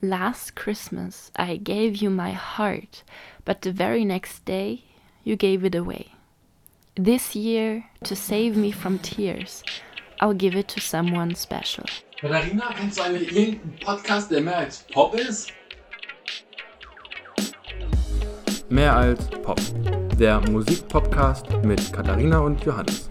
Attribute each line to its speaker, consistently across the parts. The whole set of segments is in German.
Speaker 1: Last Christmas I gave you my heart, but the very next day you gave it away. This year, to save me from tears, I'll give it to someone special.
Speaker 2: Katharina, kennst du eigentlich irgendeinen Podcast, der mehr als Pop ist?
Speaker 3: Mehr als Pop. Der Musikpodcast mit Katharina und Johannes.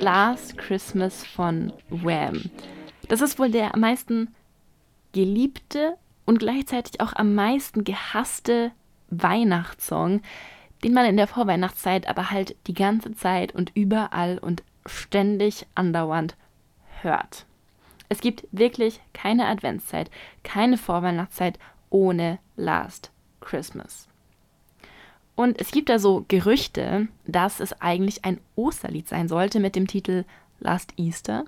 Speaker 1: Last Christmas von Wham. Das ist wohl der am meisten geliebte und gleichzeitig auch am meisten gehasste Weihnachtssong, den man in der Vorweihnachtszeit aber halt die ganze Zeit und überall und ständig andauernd hört. Es gibt wirklich keine Adventszeit, keine Vorweihnachtszeit ohne Last Christmas. Und es gibt da so Gerüchte, dass es eigentlich ein Osterlied sein sollte mit dem Titel Last Easter.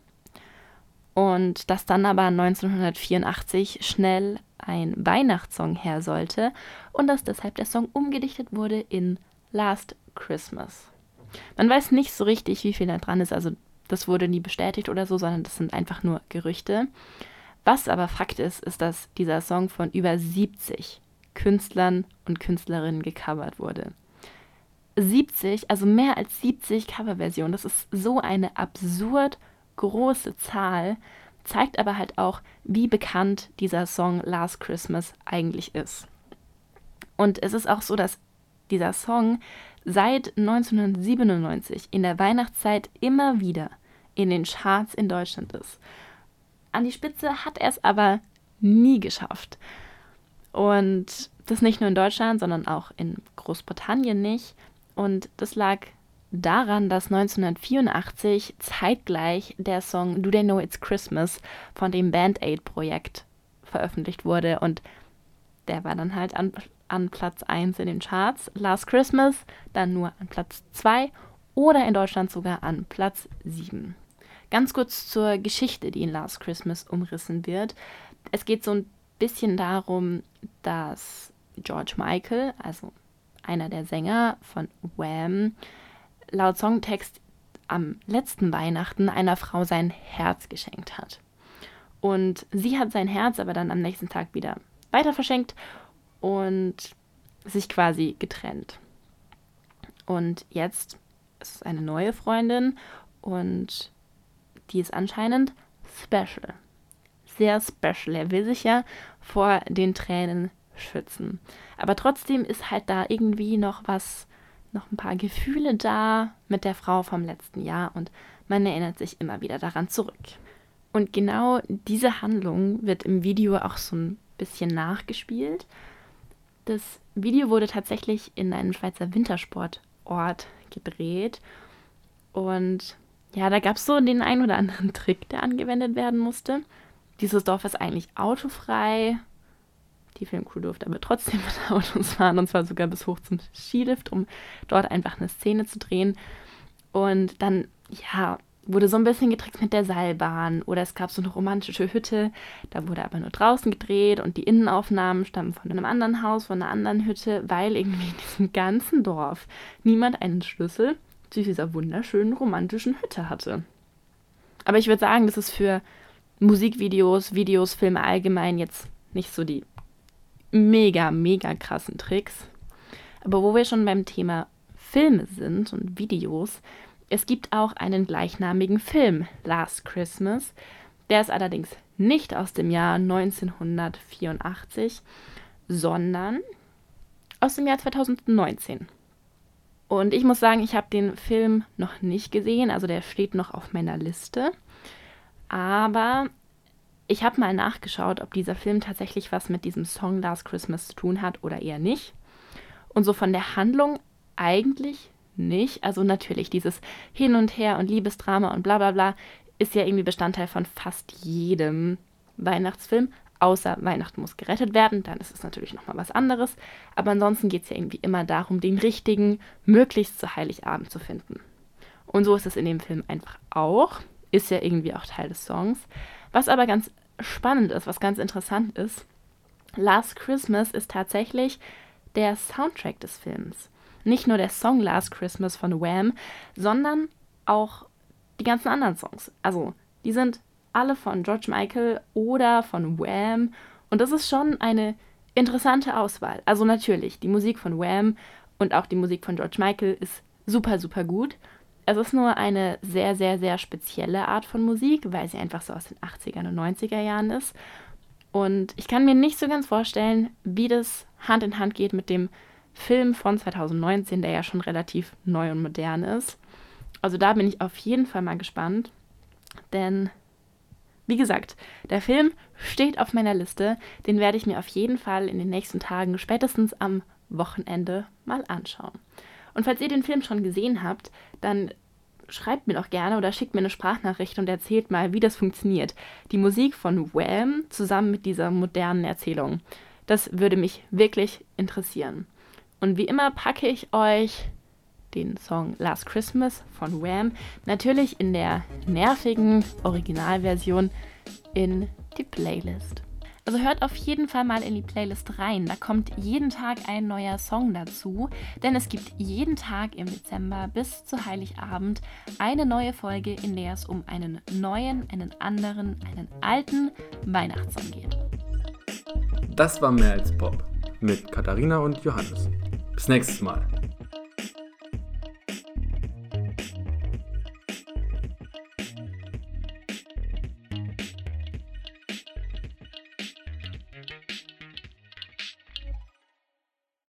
Speaker 1: Und dass dann aber 1984 schnell ein Weihnachtssong her sollte und dass deshalb der Song umgedichtet wurde in Last Christmas. Man weiß nicht so richtig, wie viel da dran ist, also das wurde nie bestätigt oder so, sondern das sind einfach nur Gerüchte. Was aber Fakt ist, ist, dass dieser Song von über 70 Künstlern und Künstlerinnen gecovert wurde. 70, also mehr als 70 Coverversionen, das ist so eine absurd große Zahl, zeigt aber halt auch, wie bekannt dieser Song Last Christmas eigentlich ist. Und es ist auch so, dass dieser Song seit 1997 in der Weihnachtszeit immer wieder in den Charts in Deutschland ist. An die Spitze hat er es aber nie geschafft. Und das nicht nur in Deutschland, sondern auch in Großbritannien nicht. Und das lag daran, dass 1984 zeitgleich der Song Do They Know It's Christmas von dem Band Aid Projekt veröffentlicht wurde. Und der war dann halt an, an Platz 1 in den Charts. Last Christmas dann nur an Platz 2 oder in Deutschland sogar an Platz 7. Ganz kurz zur Geschichte, die in Last Christmas umrissen wird. Es geht so ein bisschen darum, dass George Michael, also einer der Sänger von Wham, laut Songtext am letzten Weihnachten einer Frau sein Herz geschenkt hat. Und sie hat sein Herz aber dann am nächsten Tag wieder weiter verschenkt und sich quasi getrennt. Und jetzt ist es eine neue Freundin und die ist anscheinend special sehr special. Er will sich ja vor den Tränen schützen. Aber trotzdem ist halt da irgendwie noch was, noch ein paar Gefühle da mit der Frau vom letzten Jahr und man erinnert sich immer wieder daran zurück. Und genau diese Handlung wird im Video auch so ein bisschen nachgespielt. Das Video wurde tatsächlich in einem Schweizer Wintersportort gedreht und ja, da gab es so den einen oder anderen Trick, der angewendet werden musste. Dieses Dorf ist eigentlich autofrei. Die Filmcrew durfte aber trotzdem mit Autos fahren und zwar sogar bis hoch zum Skilift, um dort einfach eine Szene zu drehen. Und dann, ja, wurde so ein bisschen getrickst mit der Seilbahn oder es gab so eine romantische Hütte, da wurde aber nur draußen gedreht und die Innenaufnahmen stammen von einem anderen Haus, von einer anderen Hütte, weil irgendwie in diesem ganzen Dorf niemand einen Schlüssel zu dieser wunderschönen romantischen Hütte hatte. Aber ich würde sagen, das ist für Musikvideos, Videos, Filme allgemein jetzt nicht so die mega, mega krassen Tricks. Aber wo wir schon beim Thema Filme sind und Videos, es gibt auch einen gleichnamigen Film, Last Christmas. Der ist allerdings nicht aus dem Jahr 1984, sondern aus dem Jahr 2019. Und ich muss sagen, ich habe den Film noch nicht gesehen, also der steht noch auf meiner Liste. Aber ich habe mal nachgeschaut, ob dieser Film tatsächlich was mit diesem Song Last Christmas zu tun hat oder eher nicht. Und so von der Handlung eigentlich nicht. Also natürlich dieses Hin und Her und Liebesdrama und bla bla bla ist ja irgendwie Bestandteil von fast jedem Weihnachtsfilm, außer Weihnachten muss gerettet werden, dann ist es natürlich nochmal was anderes. Aber ansonsten geht es ja irgendwie immer darum, den richtigen, möglichst zu Heiligabend zu finden. Und so ist es in dem Film einfach auch. Ist ja irgendwie auch Teil des Songs. Was aber ganz spannend ist, was ganz interessant ist, Last Christmas ist tatsächlich der Soundtrack des Films. Nicht nur der Song Last Christmas von Wham, sondern auch die ganzen anderen Songs. Also, die sind alle von George Michael oder von Wham. Und das ist schon eine interessante Auswahl. Also natürlich, die Musik von Wham und auch die Musik von George Michael ist super, super gut. Es ist nur eine sehr, sehr, sehr spezielle Art von Musik, weil sie einfach so aus den 80er und 90er Jahren ist. Und ich kann mir nicht so ganz vorstellen, wie das Hand in Hand geht mit dem Film von 2019, der ja schon relativ neu und modern ist. Also da bin ich auf jeden Fall mal gespannt. Denn, wie gesagt, der Film steht auf meiner Liste. Den werde ich mir auf jeden Fall in den nächsten Tagen, spätestens am Wochenende, mal anschauen. Und falls ihr den Film schon gesehen habt, dann schreibt mir doch gerne oder schickt mir eine Sprachnachricht und erzählt mal, wie das funktioniert. Die Musik von Wham zusammen mit dieser modernen Erzählung. Das würde mich wirklich interessieren. Und wie immer packe ich euch den Song Last Christmas von Wham natürlich in der nervigen Originalversion in die Playlist. Also hört auf jeden Fall mal in die Playlist rein. Da kommt jeden Tag ein neuer Song dazu, denn es gibt jeden Tag im Dezember bis zu Heiligabend eine neue Folge, in der es um einen neuen, einen anderen, einen alten Weihnachtssong geht.
Speaker 3: Das war mehr als Pop mit Katharina und Johannes. Bis nächstes Mal.